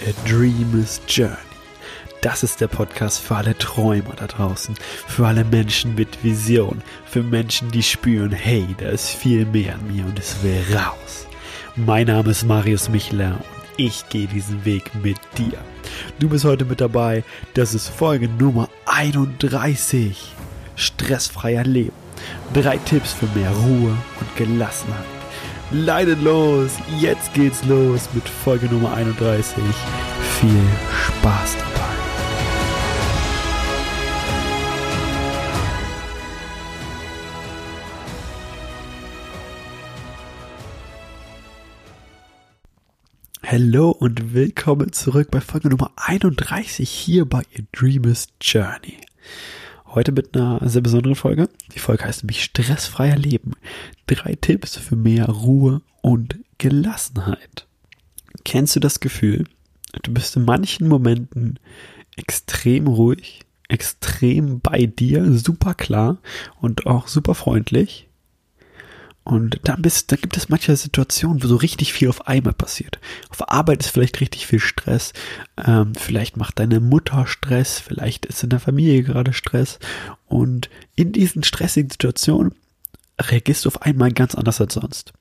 A Dreamer's Journey. Das ist der Podcast für alle Träumer da draußen, für alle Menschen mit Vision, für Menschen, die spüren, hey, da ist viel mehr an mir und es will raus. Mein Name ist Marius Michler und ich gehe diesen Weg mit dir. Du bist heute mit dabei, das ist Folge Nummer 31. Stressfreier Leben. Drei Tipps für mehr Ruhe und Gelassenheit. Leidet los, jetzt geht's los mit Folge Nummer 31. Viel Spaß dabei. Hallo und willkommen zurück bei Folge Nummer 31 hier bei A Dreamer's Journey. Heute mit einer sehr besonderen Folge. Die Folge heißt nämlich Stressfreier Leben. Drei Tipps für mehr Ruhe und Gelassenheit. Kennst du das Gefühl, du bist in manchen Momenten extrem ruhig, extrem bei dir, super klar und auch super freundlich und dann, bist, dann gibt es manche Situationen, wo so richtig viel auf einmal passiert. Auf Arbeit ist vielleicht richtig viel Stress. Ähm, vielleicht macht deine Mutter Stress. Vielleicht ist in der Familie gerade Stress. Und in diesen stressigen Situationen reagierst du auf einmal ganz anders als sonst.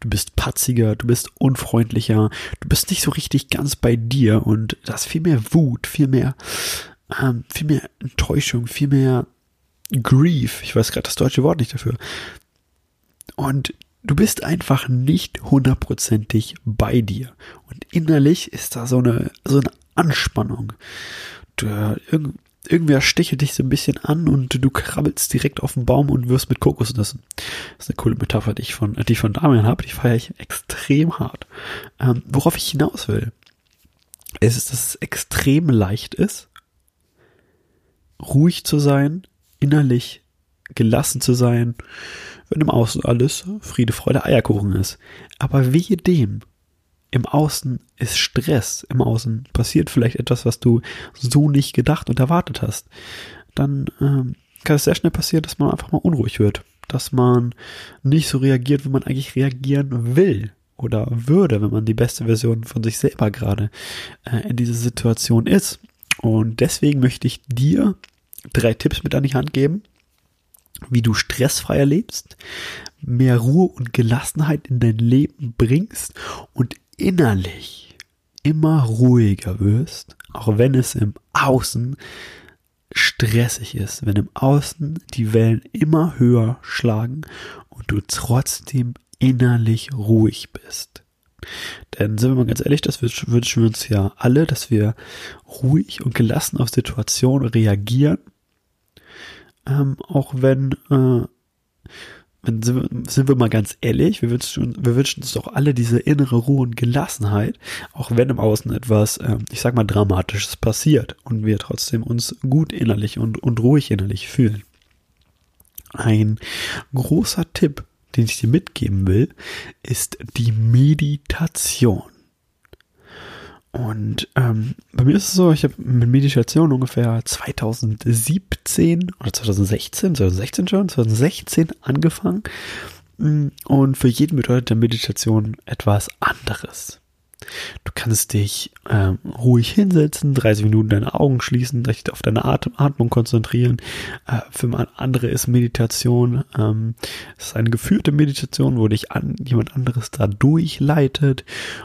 Du bist patziger, du bist unfreundlicher, du bist nicht so richtig ganz bei dir und da ist viel mehr Wut, viel mehr, ähm, viel mehr Enttäuschung, viel mehr Grief. Ich weiß gerade das deutsche Wort nicht dafür. Und du bist einfach nicht hundertprozentig bei dir. Und innerlich ist da so eine, so eine Anspannung. Du, irgend, irgendwer stichelt dich so ein bisschen an und du krabbelst direkt auf den Baum und wirst mit Kokosnüssen. Das ist eine coole Metapher, die ich von, die ich von Damian habe. Die feiere ich extrem hart. Ähm, worauf ich hinaus will, ist, dass es extrem leicht ist, ruhig zu sein, innerlich gelassen zu sein, wenn im Außen alles Friede, Freude, Eierkuchen ist. Aber wehe dem. Im Außen ist Stress. Im Außen passiert vielleicht etwas, was du so nicht gedacht und erwartet hast. Dann ähm, kann es sehr schnell passieren, dass man einfach mal unruhig wird. Dass man nicht so reagiert, wie man eigentlich reagieren will oder würde, wenn man die beste Version von sich selber gerade äh, in dieser Situation ist. Und deswegen möchte ich dir drei Tipps mit an die Hand geben, wie du stressfrei erlebst, mehr Ruhe und Gelassenheit in dein Leben bringst und innerlich immer ruhiger wirst, auch wenn es im Außen stressig ist, wenn im Außen die Wellen immer höher schlagen und du trotzdem innerlich ruhig bist. Denn sind wir mal ganz ehrlich, das wünschen wir uns ja alle, dass wir ruhig und gelassen auf Situationen reagieren ähm, auch wenn, äh, wenn sind, wir, sind wir mal ganz ehrlich, wir wünschen, wir wünschen uns doch alle diese innere Ruhe und Gelassenheit, auch wenn im Außen etwas, äh, ich sag mal, Dramatisches passiert und wir trotzdem uns gut innerlich und, und ruhig innerlich fühlen. Ein großer Tipp, den ich dir mitgeben will, ist die Meditation. Und ähm, bei mir ist es so, ich habe mit Meditation ungefähr 2017 oder 2016, 2016 schon, 2016 angefangen. Mm, und für jeden bedeutet Meditation etwas anderes. Du kannst dich ähm, ruhig hinsetzen, 30 Minuten deine Augen schließen, dich auf deine Atem Atmung konzentrieren. Äh, für andere ist Meditation, ähm, es ist eine geführte Meditation, wo dich an, jemand anderes da durchleitet.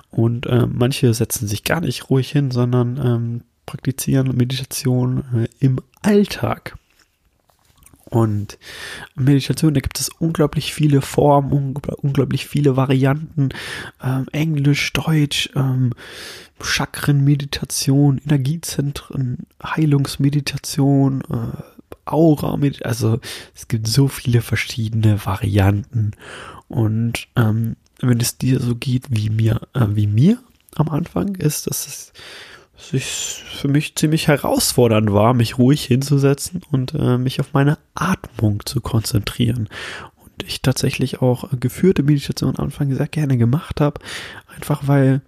Und äh, manche setzen sich gar nicht ruhig hin, sondern ähm, praktizieren Meditation äh, im Alltag. Und Meditation, da gibt es unglaublich viele Formen, unglaublich viele Varianten. Ähm, Englisch, Deutsch, ähm, Chakrenmeditation, Energiezentren, Heilungsmeditation, äh, Aura, also es gibt so viele verschiedene Varianten. Und ähm, wenn es dir so geht wie mir, äh, wie mir am Anfang, ist, dass es es für mich ziemlich herausfordernd war, mich ruhig hinzusetzen und äh, mich auf meine Atmung zu konzentrieren. Und ich tatsächlich auch geführte Meditation am Anfang sehr gerne gemacht habe, einfach weil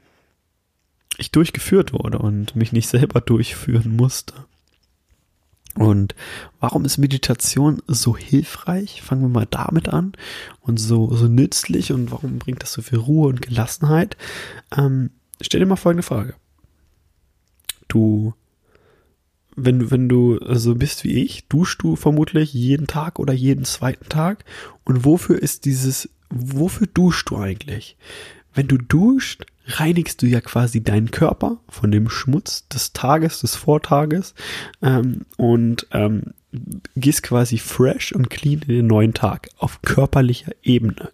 ich durchgeführt wurde und mich nicht selber durchführen musste. Und warum ist Meditation so hilfreich? Fangen wir mal damit an und so, so nützlich und warum bringt das so viel Ruhe und Gelassenheit? Ähm, stell dir mal folgende Frage. Du, wenn, wenn du so bist wie ich, duschst du vermutlich jeden Tag oder jeden zweiten Tag. Und wofür ist dieses, wofür duschst du eigentlich? Wenn du duscht, reinigst du ja quasi deinen Körper von dem Schmutz des Tages, des Vortages ähm, und ähm, gehst quasi fresh und clean in den neuen Tag auf körperlicher Ebene.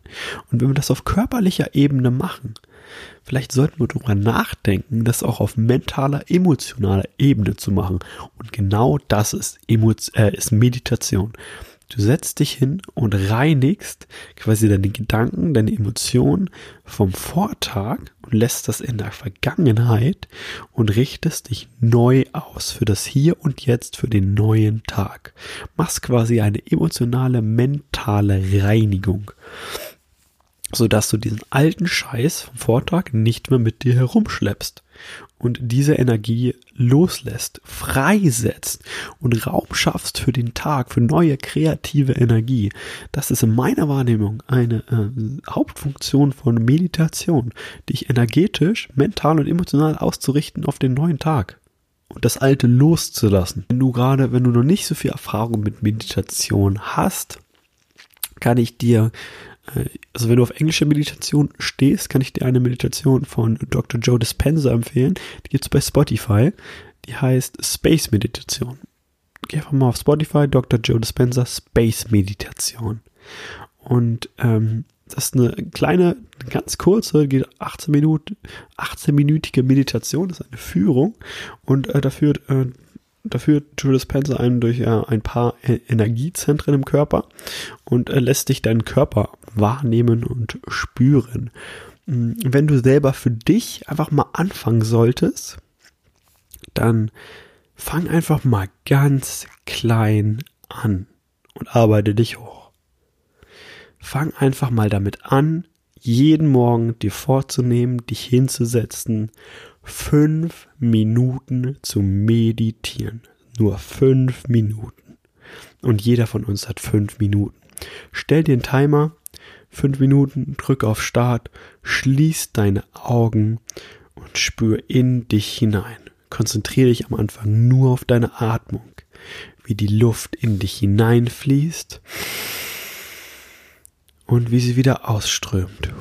Und wenn wir das auf körperlicher Ebene machen, vielleicht sollten wir darüber nachdenken, das auch auf mentaler, emotionaler Ebene zu machen. Und genau das ist, Emo äh, ist Meditation. Du setzt dich hin und reinigst quasi deine Gedanken, deine Emotionen vom Vortag und lässt das in der Vergangenheit und richtest dich neu aus für das Hier und Jetzt, für den neuen Tag. Machst quasi eine emotionale, mentale Reinigung sodass du diesen alten Scheiß vom Vortag nicht mehr mit dir herumschleppst und diese Energie loslässt, freisetzt und Raum schaffst für den Tag, für neue kreative Energie. Das ist in meiner Wahrnehmung eine äh, Hauptfunktion von Meditation, dich energetisch, mental und emotional auszurichten auf den neuen Tag und das Alte loszulassen. Wenn du gerade, wenn du noch nicht so viel Erfahrung mit Meditation hast, kann ich dir also wenn du auf englische Meditation stehst, kann ich dir eine Meditation von Dr. Joe Dispenza empfehlen. Die gibt's bei Spotify. Die heißt Space Meditation. Geh einfach mal auf Spotify, Dr. Joe Dispenza Space Meditation. Und ähm, das ist eine kleine, ganz kurze, geht 18 Minuten, 18-minütige Meditation, das ist eine Führung. Und äh, da führt äh, da führt Joe Dispenza einen durch äh, ein paar e-, Energiezentren im Körper und äh, lässt dich deinen Körper wahrnehmen und spüren. Hm, wenn du selber für dich einfach mal anfangen solltest, dann fang einfach mal ganz klein an und arbeite dich hoch. Fang einfach mal damit an, jeden Morgen dir vorzunehmen, dich hinzusetzen fünf Minuten zu meditieren. Nur fünf Minuten. Und jeder von uns hat fünf Minuten. Stell dir einen Timer, fünf Minuten, drück auf Start, schließ deine Augen und spür in dich hinein. Konzentriere dich am Anfang nur auf deine Atmung, wie die Luft in dich hineinfließt und wie sie wieder ausströmt.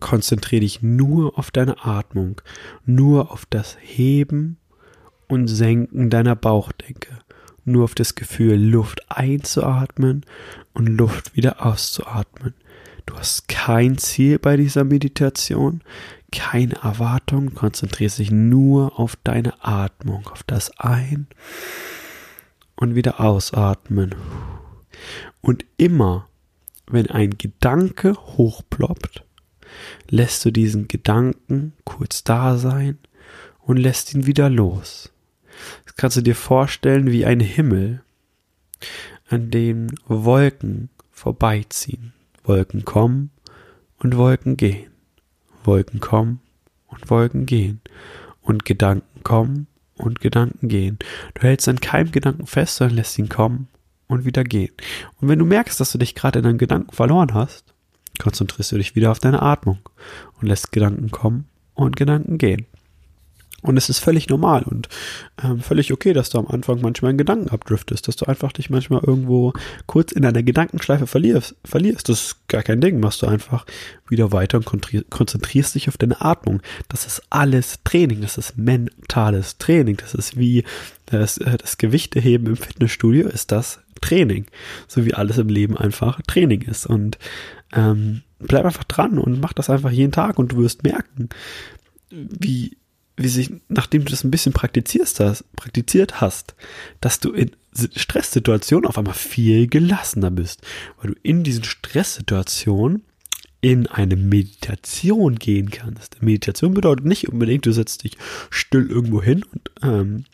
Konzentriere dich nur auf deine Atmung, nur auf das Heben und Senken deiner Bauchdecke, nur auf das Gefühl, Luft einzuatmen und Luft wieder auszuatmen. Du hast kein Ziel bei dieser Meditation, keine Erwartung, konzentrierst dich nur auf deine Atmung, auf das Ein- und wieder Ausatmen. Und immer, wenn ein Gedanke hochploppt, lässt du diesen Gedanken kurz da sein und lässt ihn wieder los. Kannst du dir vorstellen wie ein Himmel, an dem Wolken vorbeiziehen. Wolken kommen und Wolken gehen. Wolken kommen und Wolken gehen. Und Gedanken kommen und Gedanken gehen. Du hältst an keinem Gedanken fest, sondern lässt ihn kommen und wieder gehen. Und wenn du merkst, dass du dich gerade in deinen Gedanken verloren hast, konzentrierst du dich wieder auf deine Atmung und lässt Gedanken kommen und Gedanken gehen. Und es ist völlig normal und ähm, völlig okay, dass du am Anfang manchmal in Gedanken abdriftest, dass du einfach dich manchmal irgendwo kurz in einer Gedankenschleife verlierst. verlierst. Das ist gar kein Ding. Machst du einfach wieder weiter und konzentrierst dich auf deine Atmung. Das ist alles Training. Das ist mentales Training. Das ist wie das, äh, das Gewichteheben im Fitnessstudio ist das Training. So wie alles im Leben einfach Training ist. Und ähm, bleib einfach dran und mach das einfach jeden Tag und du wirst merken, wie, wie sich, nachdem du das ein bisschen praktizierst hast, praktiziert hast, dass du in Stresssituationen auf einmal viel gelassener bist, weil du in diesen Stresssituationen in eine Meditation gehen kannst. Meditation bedeutet nicht unbedingt, du setzt dich still irgendwo hin und ähm,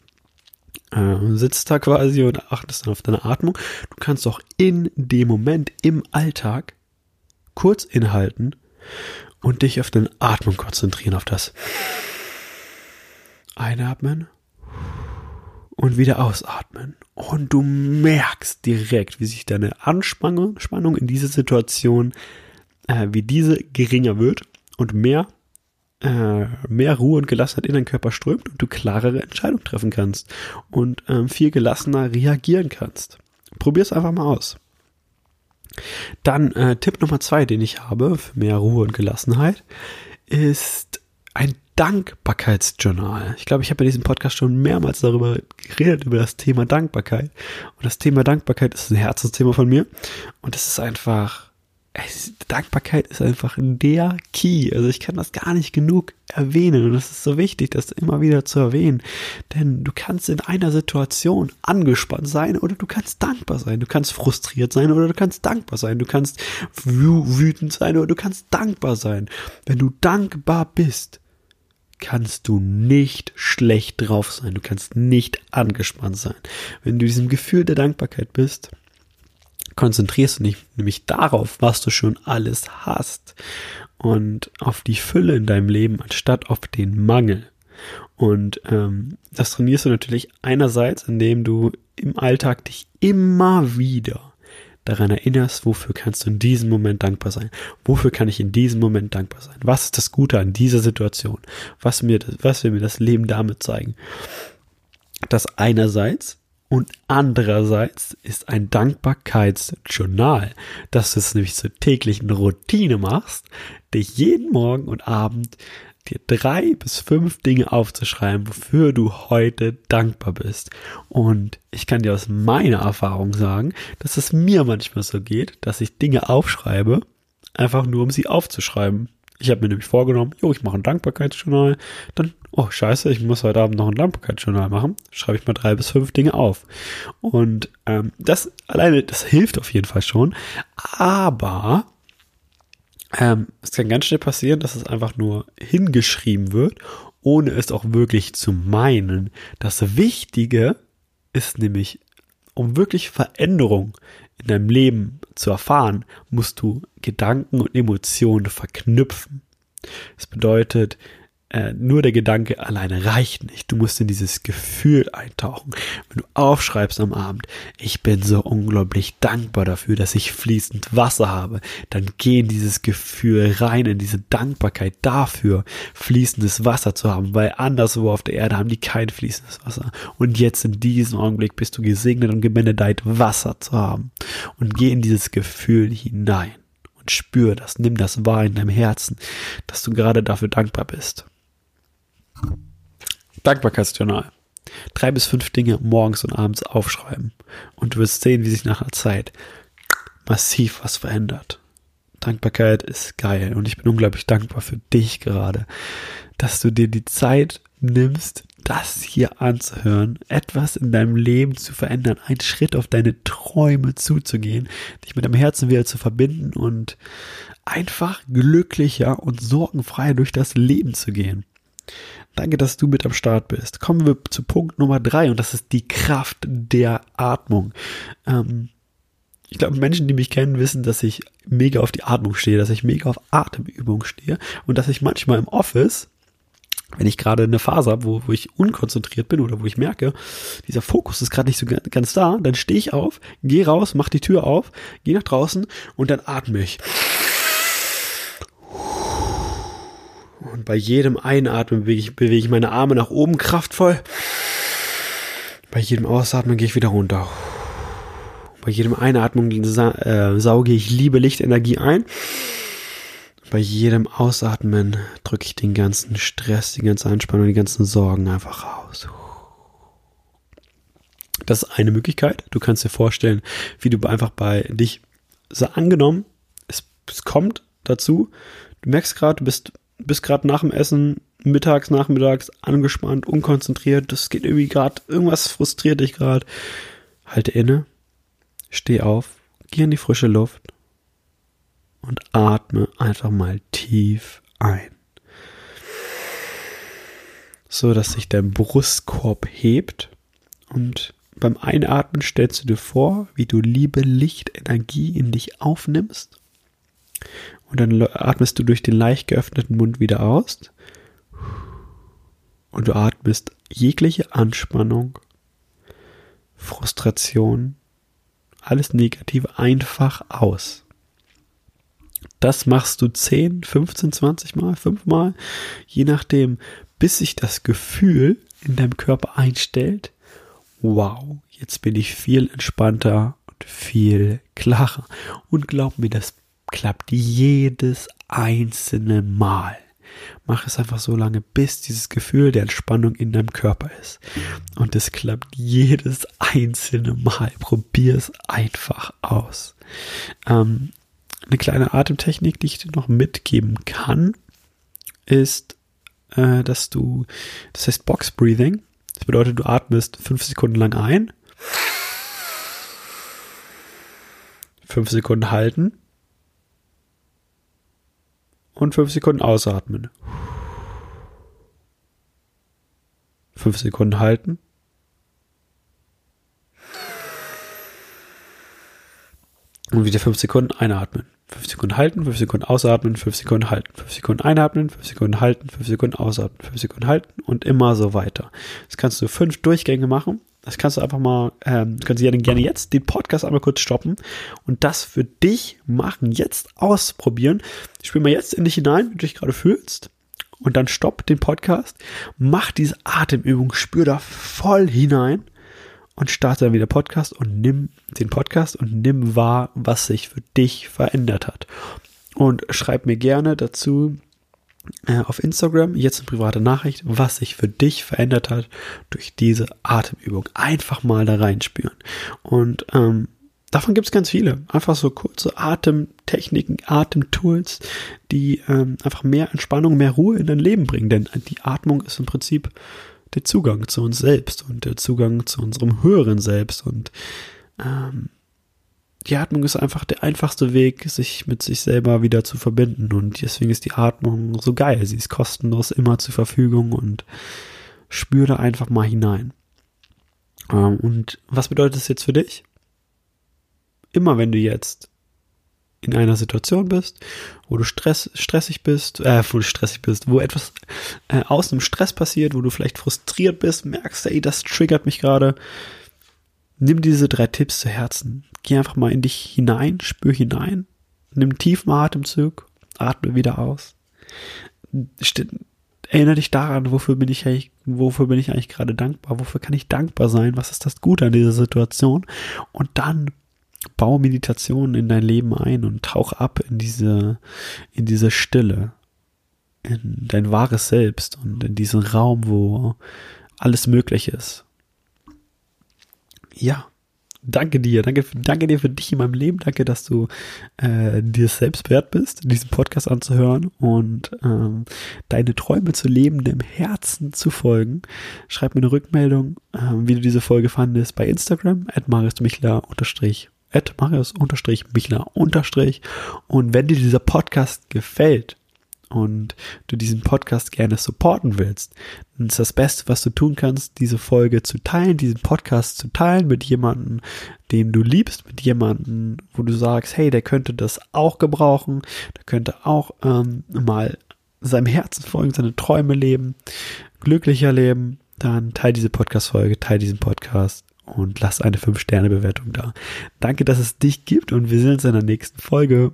äh, sitzt da quasi und achtest dann auf deine Atmung. Du kannst auch in dem Moment im Alltag kurz inhalten und dich auf den Atmung konzentrieren, auf das Einatmen und wieder ausatmen. Und du merkst direkt, wie sich deine Anspannung Spannung in dieser Situation, äh, wie diese geringer wird und mehr äh, mehr Ruhe und Gelassenheit in deinen Körper strömt und du klarere Entscheidungen treffen kannst und ähm, viel gelassener reagieren kannst. Probier es einfach mal aus. Dann äh, Tipp Nummer zwei, den ich habe für mehr Ruhe und Gelassenheit, ist ein Dankbarkeitsjournal. Ich glaube, ich habe in diesem Podcast schon mehrmals darüber geredet, über das Thema Dankbarkeit. Und das Thema Dankbarkeit ist ein Herzensthema von mir. Und es ist einfach Dankbarkeit ist einfach der Key. Also ich kann das gar nicht genug erwähnen und es ist so wichtig, das immer wieder zu erwähnen. Denn du kannst in einer Situation angespannt sein oder du kannst dankbar sein. Du kannst frustriert sein oder du kannst dankbar sein. Du kannst wütend sein oder du kannst dankbar sein. Wenn du dankbar bist, kannst du nicht schlecht drauf sein. Du kannst nicht angespannt sein. Wenn du diesem Gefühl der Dankbarkeit bist, konzentrierst du dich nämlich darauf, was du schon alles hast und auf die Fülle in deinem Leben anstatt auf den Mangel. Und ähm, das trainierst du natürlich einerseits, indem du im Alltag dich immer wieder daran erinnerst, wofür kannst du in diesem Moment dankbar sein? Wofür kann ich in diesem Moment dankbar sein? Was ist das Gute an dieser Situation? Was mir, was will mir das Leben damit zeigen? Das einerseits und andererseits ist ein Dankbarkeitsjournal, dass du es nämlich zur täglichen Routine machst, dich jeden Morgen und Abend dir drei bis fünf Dinge aufzuschreiben, wofür du heute dankbar bist. Und ich kann dir aus meiner Erfahrung sagen, dass es mir manchmal so geht, dass ich Dinge aufschreibe, einfach nur um sie aufzuschreiben. Ich habe mir nämlich vorgenommen, jo, ich mache ein Dankbarkeitsjournal. Dann, oh scheiße, ich muss heute Abend noch ein Dankbarkeitsjournal machen. Schreibe ich mal drei bis fünf Dinge auf. Und ähm, das alleine, das hilft auf jeden Fall schon. Aber ähm, es kann ganz schnell passieren, dass es einfach nur hingeschrieben wird, ohne es auch wirklich zu meinen. Das Wichtige ist nämlich, um wirklich Veränderung in deinem Leben zu erfahren, musst du Gedanken und Emotionen verknüpfen. Das bedeutet, äh, nur der Gedanke alleine reicht nicht. Du musst in dieses Gefühl eintauchen. Wenn du aufschreibst am Abend, ich bin so unglaublich dankbar dafür, dass ich fließend Wasser habe, dann geh in dieses Gefühl rein, in diese Dankbarkeit dafür, fließendes Wasser zu haben, weil anderswo auf der Erde haben die kein fließendes Wasser. Und jetzt in diesem Augenblick bist du gesegnet und gebenedeit, Wasser zu haben. Und geh in dieses Gefühl hinein und spür das, nimm das wahr in deinem Herzen, dass du gerade dafür dankbar bist. Dankbarkeitsjournal. Drei bis fünf Dinge morgens und abends aufschreiben. Und du wirst sehen, wie sich nach einer Zeit massiv was verändert. Dankbarkeit ist geil und ich bin unglaublich dankbar für dich gerade, dass du dir die Zeit nimmst, das hier anzuhören, etwas in deinem Leben zu verändern, einen Schritt auf deine Träume zuzugehen, dich mit deinem Herzen wieder zu verbinden und einfach glücklicher und sorgenfrei durch das Leben zu gehen. Danke, dass du mit am Start bist. Kommen wir zu Punkt Nummer drei und das ist die Kraft der Atmung. Ähm, ich glaube, Menschen, die mich kennen, wissen, dass ich mega auf die Atmung stehe, dass ich mega auf Atemübung stehe und dass ich manchmal im Office, wenn ich gerade eine Phase habe, wo, wo ich unkonzentriert bin oder wo ich merke, dieser Fokus ist gerade nicht so ganz da, dann stehe ich auf, gehe raus, mach die Tür auf, gehe nach draußen und dann atme ich. Und bei jedem Einatmen bewege ich, bewege ich meine Arme nach oben kraftvoll. Bei jedem Ausatmen gehe ich wieder runter. Bei jedem Einatmen sa äh, sauge ich liebe Lichtenergie ein. Bei jedem Ausatmen drücke ich den ganzen Stress, die ganze Anspannung, die ganzen Sorgen einfach raus. Das ist eine Möglichkeit. Du kannst dir vorstellen, wie du einfach bei dich, so angenommen, es, es kommt dazu, du merkst gerade, du bist bist gerade nach dem Essen, mittags, nachmittags angespannt, unkonzentriert, das geht irgendwie gerade, irgendwas frustriert dich gerade. Halte inne, steh auf, geh in die frische Luft und atme einfach mal tief ein. So dass sich dein Brustkorb hebt und beim Einatmen stellst du dir vor, wie du Liebe, Licht, Energie in dich aufnimmst und dann atmest du durch den leicht geöffneten Mund wieder aus. Und du atmest jegliche Anspannung, Frustration, alles Negative einfach aus. Das machst du 10, 15, 20 Mal, 5 Mal, je nachdem, bis sich das Gefühl in deinem Körper einstellt. Wow, jetzt bin ich viel entspannter und viel klarer. Und glaub mir, das klappt jedes einzelne Mal. Mach es einfach so lange, bis dieses Gefühl der Entspannung in deinem Körper ist. Und es klappt jedes einzelne Mal. Probier es einfach aus. Ähm, eine kleine Atemtechnik, die ich dir noch mitgeben kann, ist, äh, dass du, das heißt Box Breathing. Das bedeutet, du atmest fünf Sekunden lang ein, fünf Sekunden halten und fünf Sekunden ausatmen. Fünf Sekunden halten. Und wieder fünf Sekunden einatmen. 5 Sekunden halten, 5 Sekunden ausatmen, 5 Sekunden halten, 5 Sekunden einatmen, 5 Sekunden halten, 5 Sekunden ausatmen, 5 Sekunden halten und immer so weiter. Das kannst du fünf Durchgänge machen. Das kannst du einfach mal, ähm, kannst du gerne jetzt den Podcast einmal kurz stoppen und das für dich machen, jetzt ausprobieren. Spiel mal jetzt in dich hinein, wie du dich gerade fühlst und dann stopp den Podcast, mach diese Atemübung, spür da voll hinein und starte dann wieder Podcast und nimm den Podcast und nimm wahr, was sich für dich verändert hat. Und schreib mir gerne dazu auf Instagram jetzt eine private Nachricht, was sich für dich verändert hat durch diese Atemübung. Einfach mal da reinspüren. Und ähm, davon gibt es ganz viele. Einfach so kurze Atemtechniken, Atemtools, die ähm, einfach mehr Entspannung, mehr Ruhe in dein Leben bringen. Denn die Atmung ist im Prinzip der Zugang zu uns selbst und der Zugang zu unserem höheren Selbst. Und ähm, die Atmung ist einfach der einfachste Weg, sich mit sich selber wieder zu verbinden. Und deswegen ist die Atmung so geil. Sie ist kostenlos immer zur Verfügung und spür da einfach mal hinein. Ähm, und was bedeutet das jetzt für dich? Immer wenn du jetzt in einer Situation bist, wo du stress, stressig bist, äh, wo du stressig bist, wo etwas äh, aus einem Stress passiert, wo du vielleicht frustriert bist, merkst, ey, das triggert mich gerade. Nimm diese drei Tipps zu Herzen. Geh einfach mal in dich hinein, spür hinein, nimm tiefen Atemzug, atme wieder aus. Erinnere dich daran, wofür bin ich eigentlich, wofür bin ich eigentlich gerade dankbar, wofür kann ich dankbar sein, was ist das Gute an dieser Situation und dann Bau Meditation in dein Leben ein und tauch ab in diese, in diese Stille, in dein wahres Selbst und in diesen Raum, wo alles möglich ist. Ja, danke dir, danke, danke dir für dich in meinem Leben, danke, dass du äh, dir selbst wert bist, diesen Podcast anzuhören und ähm, deine Träume zu leben, dem Herzen zu folgen. Schreib mir eine Rückmeldung, äh, wie du diese Folge fandest bei Instagram, at unterstrich at marius-michler- und wenn dir dieser Podcast gefällt und du diesen Podcast gerne supporten willst, dann ist das Beste, was du tun kannst, diese Folge zu teilen, diesen Podcast zu teilen mit jemandem, den du liebst, mit jemandem, wo du sagst, hey, der könnte das auch gebrauchen, der könnte auch ähm, mal seinem Herzen folgen, seine Träume leben, glücklicher leben, dann teile diese Podcast-Folge, teile diesen Podcast und lass eine 5-Sterne-Bewertung da. Danke, dass es dich gibt und wir sehen uns in der nächsten Folge.